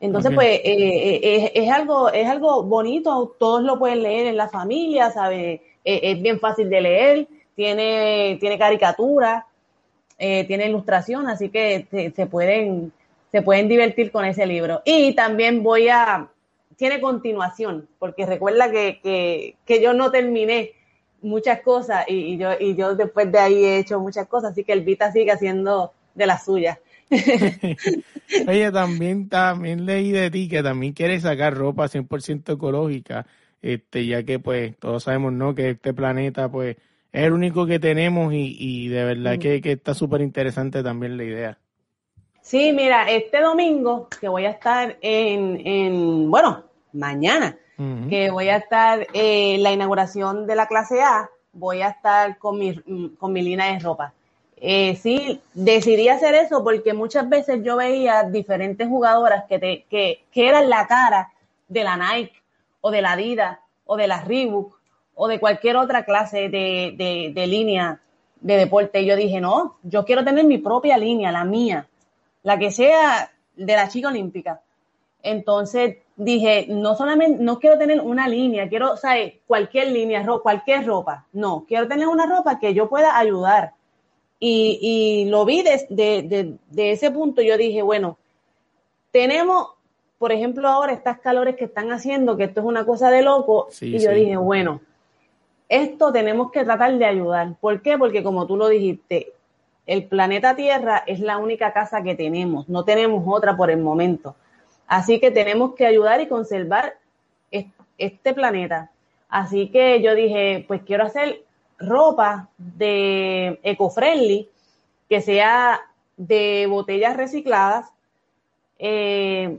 Entonces, okay. pues, eh, eh, es, algo, es algo bonito, todos lo pueden leer en la familia, ¿sabe? Eh, es bien fácil de leer, tiene, tiene caricatura, tiene ilustración, así que se, se, pueden, se pueden divertir con ese libro. Y también voy a, tiene continuación, porque recuerda que, que, que yo no terminé muchas cosas y, y, yo, y yo después de ahí he hecho muchas cosas, así que el Vita sigue haciendo de las suyas.
Oye, también, también leí de ti que también quieres sacar ropa 100% ecológica, este, ya que pues todos sabemos, ¿no? Que este planeta pues es el único que tenemos y, y de verdad mm. que, que está súper interesante también la idea.
Sí, mira, este domingo que voy a estar en, en bueno, mañana, uh -huh. que voy a estar en eh, la inauguración de la clase A, voy a estar con mi, con mi línea de ropa. Eh, sí, decidí hacer eso porque muchas veces yo veía diferentes jugadoras que, te, que, que eran la cara de la Nike o de la Adidas o de la Reebok o de cualquier otra clase de, de, de línea de deporte. Y yo dije, no, yo quiero tener mi propia línea, la mía, la que sea de la chica olímpica. Entonces dije, no solamente, no quiero tener una línea, quiero, ¿sabes? Cualquier línea, ro cualquier ropa. No, quiero tener una ropa que yo pueda ayudar. Y, y lo vi de, de, de, de, ese punto, yo dije, bueno, tenemos, por ejemplo, ahora estas calores que están haciendo, que esto es una cosa de loco, sí, y yo sí. dije, bueno, esto tenemos que tratar de ayudar. ¿Por qué? Porque como tú lo dijiste, el planeta Tierra es la única casa que tenemos, no tenemos otra por el momento. Así que tenemos que ayudar y conservar este planeta. Así que yo dije, pues quiero hacer ropa de eco-friendly, que sea de botellas recicladas eh,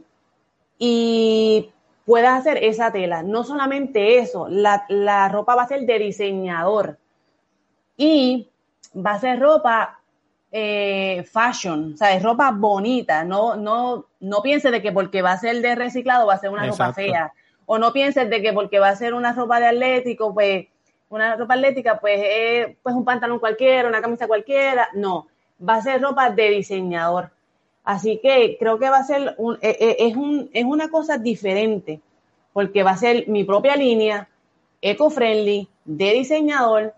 y puedas hacer esa tela. No solamente eso, la, la ropa va a ser de diseñador y va a ser ropa eh, fashion, o sea, es ropa bonita, no, no, no pienses de que porque va a ser de reciclado va a ser una Exacto. ropa fea, o no pienses de que porque va a ser una ropa de atlético, pues una ropa atlética, pues es pues un pantalón cualquiera, una camisa cualquiera, no, va a ser ropa de diseñador. Así que creo que va a ser un, eh, eh, es, un, es una cosa diferente, porque va a ser mi propia línea, eco-friendly, de diseñador,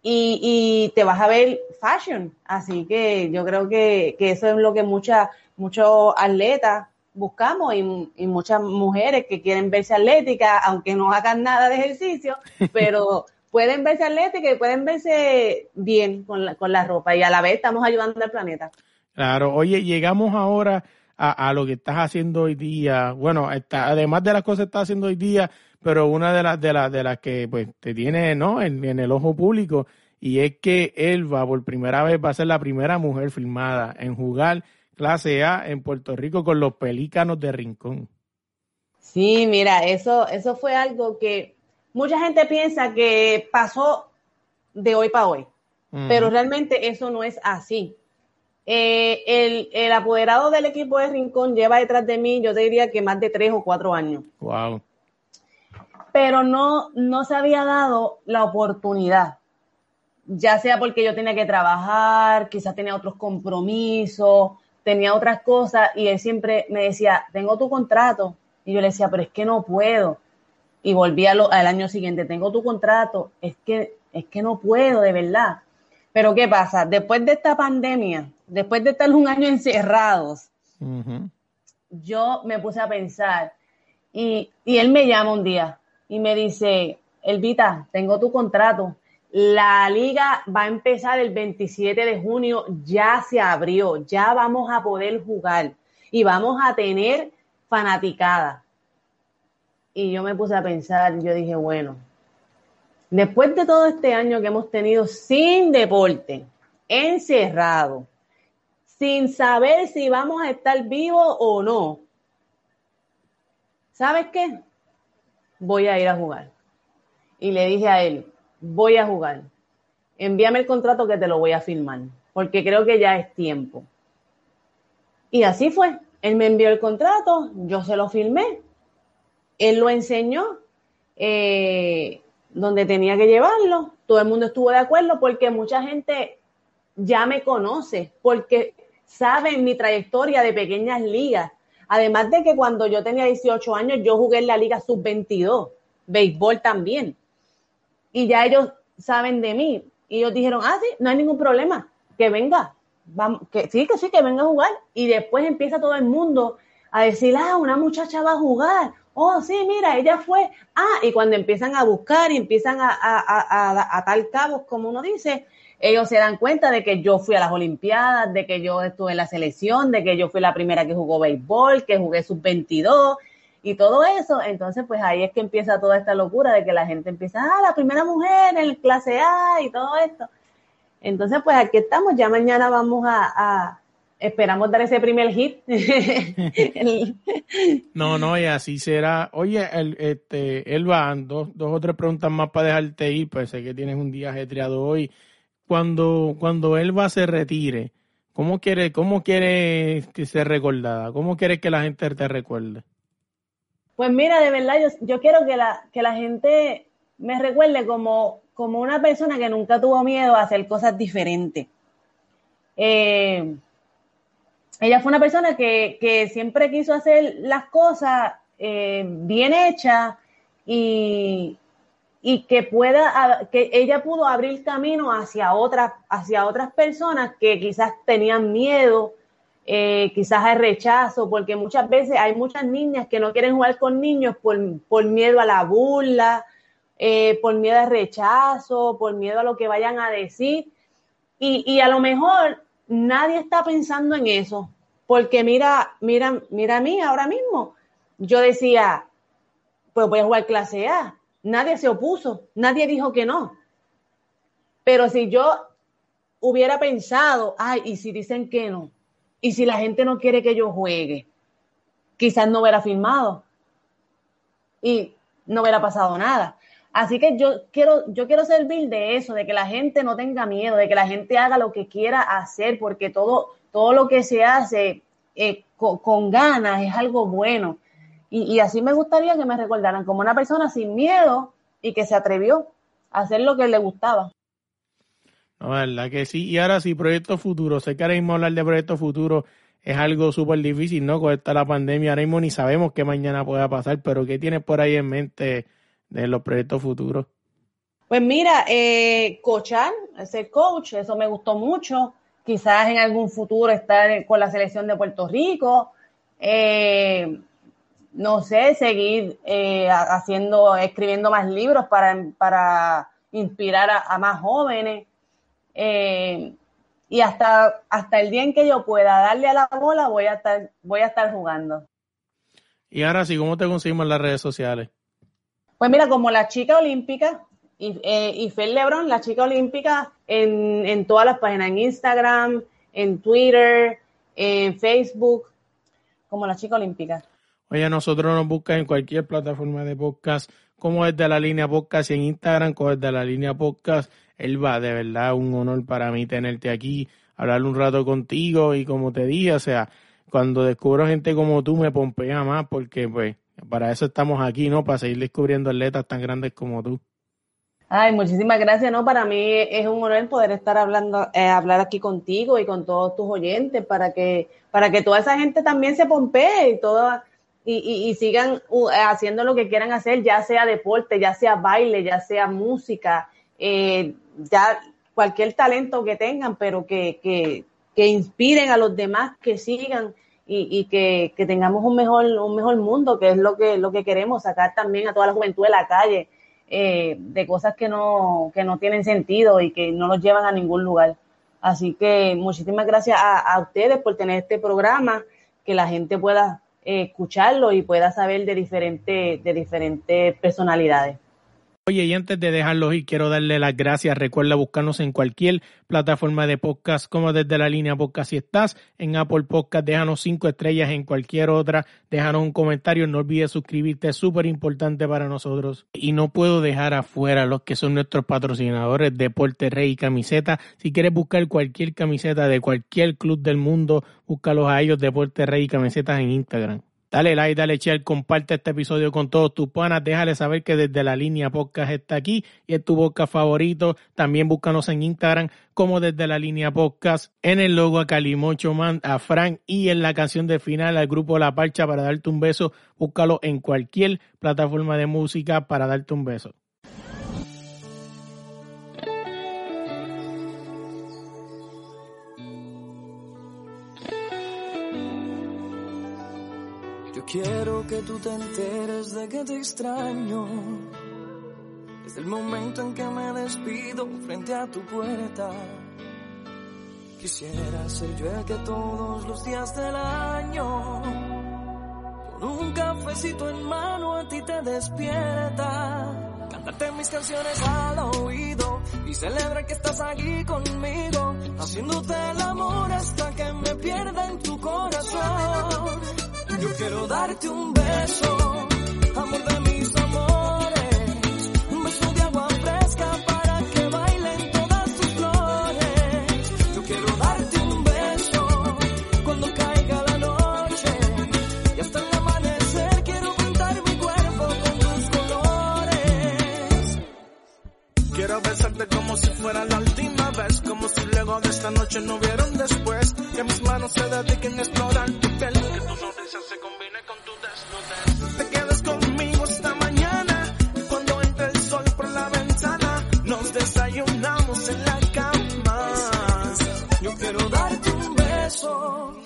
y, y te vas a ver fashion. Así que yo creo que, que eso es lo que muchas, muchos atletas buscamos y, y, muchas mujeres que quieren verse atléticas, aunque no hagan nada de ejercicio, pero pueden verse atléticas y pueden verse bien con la, con la ropa y a la vez estamos ayudando al planeta.
Claro, oye, llegamos ahora a, a lo que estás haciendo hoy día. Bueno, está, además de las cosas que estás haciendo hoy día, pero una de las de las de las que pues te tiene no en, en, el ojo público y es que Elba por primera vez va a ser la primera mujer filmada en jugar clase A en Puerto Rico con los pelícanos de Rincón.
Sí, mira, eso eso fue algo que mucha gente piensa que pasó de hoy para hoy, uh -huh. pero realmente eso no es así. Eh, el, el, apoderado del equipo de Rincón lleva detrás de mí, yo te diría que más de tres o cuatro años.
Wow
pero no, no se había dado la oportunidad, ya sea porque yo tenía que trabajar, quizás tenía otros compromisos, tenía otras cosas, y él siempre me decía, tengo tu contrato, y yo le decía, pero es que no puedo, y volví al año siguiente, tengo tu contrato, es que, es que no puedo, de verdad. Pero ¿qué pasa? Después de esta pandemia, después de estar un año encerrados, uh -huh. yo me puse a pensar, y, y él me llama un día, y me dice, Elvita, tengo tu contrato. La liga va a empezar el 27 de junio, ya se abrió, ya vamos a poder jugar y vamos a tener fanaticada. Y yo me puse a pensar, yo dije, bueno, después de todo este año que hemos tenido sin deporte, encerrado, sin saber si vamos a estar vivos o no, ¿sabes qué? voy a ir a jugar. Y le dije a él, voy a jugar. Envíame el contrato que te lo voy a firmar, porque creo que ya es tiempo. Y así fue. Él me envió el contrato, yo se lo firmé, él lo enseñó eh, donde tenía que llevarlo. Todo el mundo estuvo de acuerdo porque mucha gente ya me conoce, porque saben mi trayectoria de pequeñas ligas Además de que cuando yo tenía 18 años, yo jugué en la Liga Sub-22, béisbol también. Y ya ellos saben de mí. Y ellos dijeron, ah, sí, no hay ningún problema, que venga. Vamos, que sí, que sí, que venga a jugar. Y después empieza todo el mundo a decir, ah, una muchacha va a jugar. Oh, sí, mira, ella fue. Ah, y cuando empiezan a buscar y empiezan a, a, a, a atar cabos, como uno dice, ellos se dan cuenta de que yo fui a las Olimpiadas, de que yo estuve en la selección, de que yo fui la primera que jugó béisbol, que jugué sub-22 y todo eso. Entonces, pues ahí es que empieza toda esta locura de que la gente empieza, ah, la primera mujer en clase A y todo esto. Entonces, pues aquí estamos, ya mañana vamos a, a esperamos dar ese primer hit.
no, no, y así será. Oye, el, este, Elba, dos, dos o tres preguntas más para dejarte ir, pues sé que tienes un día ajetreado hoy cuando, cuando Elba se retire, ¿cómo quiere, cómo quiere que sea recordada? ¿Cómo quieres que la gente te recuerde?
Pues mira, de verdad, yo, yo quiero que la, que la gente me recuerde como, como una persona que nunca tuvo miedo a hacer cosas diferentes. Eh, ella fue una persona que, que, siempre quiso hacer las cosas eh, bien hechas y, y que pueda, que ella pudo abrir camino hacia otras, hacia otras personas que quizás tenían miedo, eh, quizás hay rechazo, porque muchas veces hay muchas niñas que no quieren jugar con niños por, por miedo a la burla, eh, por miedo al rechazo, por miedo a lo que vayan a decir. Y, y a lo mejor nadie está pensando en eso, porque mira, mira, mira a mí ahora mismo. Yo decía, pues voy a jugar clase A Nadie se opuso, nadie dijo que no. Pero si yo hubiera pensado, ay, ¿y si dicen que no? ¿Y si la gente no quiere que yo juegue? Quizás no hubiera firmado y no hubiera pasado nada. Así que yo quiero, yo quiero servir de eso, de que la gente no tenga miedo, de que la gente haga lo que quiera hacer, porque todo, todo lo que se hace eh, con, con ganas es algo bueno. Y, y, así me gustaría que me recordaran como una persona sin miedo y que se atrevió a hacer lo que le gustaba.
No, verdad que sí. Y ahora sí, proyecto futuro. Sé que ahora mismo hablar de proyecto futuro es algo súper difícil, ¿no? Con esta la pandemia, ahora mismo ni sabemos qué mañana pueda pasar, pero ¿qué tienes por ahí en mente de los proyectos futuros?
Pues mira, eh, coachar, ser coach, eso me gustó mucho. Quizás en algún futuro estar con la selección de Puerto Rico. Eh, no sé, seguir eh, haciendo, escribiendo más libros para, para inspirar a, más jóvenes. Eh, y hasta, hasta el día en que yo pueda darle a la bola, voy a estar, voy a estar jugando.
Y ahora sí, ¿cómo te conseguimos en las redes sociales?
Pues mira, como la chica olímpica y, eh, y Fel Lebron, la chica olímpica, en, en todas las páginas, en Instagram, en Twitter, en Facebook, como la chica olímpica.
Oye, nosotros nos buscan en cualquier plataforma de podcast, como es de la línea podcast, y en Instagram, como es de la línea podcast. Él va, de verdad, un honor para mí tenerte aquí, hablar un rato contigo y como te dije, o sea, cuando descubro gente como tú me pompea más porque pues para eso estamos aquí, ¿no? Para seguir descubriendo atletas tan grandes como tú.
Ay, muchísimas gracias, ¿no? Para mí es un honor poder estar hablando, eh, hablar aquí contigo y con todos tus oyentes para que, para que toda esa gente también se pompee y toda, y, y, sigan uh, haciendo lo que quieran hacer, ya sea deporte, ya sea baile, ya sea música, eh, ya cualquier talento que tengan, pero que, que, que inspiren a los demás, que sigan y, y que, que, tengamos un mejor, un mejor mundo, que es lo que, lo que queremos, sacar también a toda la juventud de la calle eh, de cosas que no, que no tienen sentido y que no nos llevan a ningún lugar. Así que muchísimas gracias a, ustedes por tener este programa, que la gente pueda escucharlo y pueda saber de diferentes, de diferentes personalidades.
Oye, y antes de dejarlos ir, quiero darle las gracias. Recuerda buscarnos en cualquier plataforma de podcast, como desde la línea podcast. Si estás en Apple Podcast, déjanos cinco estrellas en cualquier otra. Déjanos un comentario. No olvides suscribirte, es súper importante para nosotros. Y no puedo dejar afuera los que son nuestros patrocinadores, Deporte Rey y Camiseta. Si quieres buscar cualquier camiseta de cualquier club del mundo, búscalos a ellos, Deporte Rey y Camisetas en Instagram. Dale like, dale share, comparte este episodio con todos tus panas. Déjale saber que desde la línea podcast está aquí y es tu podcast favorito. También búscanos en Instagram como desde la línea podcast. En el logo a Calimocho Man, a Frank y en la canción de final al grupo La Parcha para darte un beso. Búscalo en cualquier plataforma de música para darte un beso.
Quiero que tú te enteres de que te extraño. Desde el momento en que me despido frente a tu puerta. Quisiera ser yo el que todos los días del año, con un cafecito en mano a ti te despierta. Cantarte mis canciones al oído y celebrar que estás aquí conmigo, haciéndote el amor hasta que me pierda en tu corazón. Yo quiero darte un beso, amor de
besarte como si fuera la última vez, como si luego de esta noche no hubiera un después, que mis manos se dediquen a explorar tu piel, que tu sonrisa se combine con tu desnudez. Te quedas conmigo esta mañana cuando entre el sol por la ventana nos desayunamos en la cama.
Yo quiero darte un beso,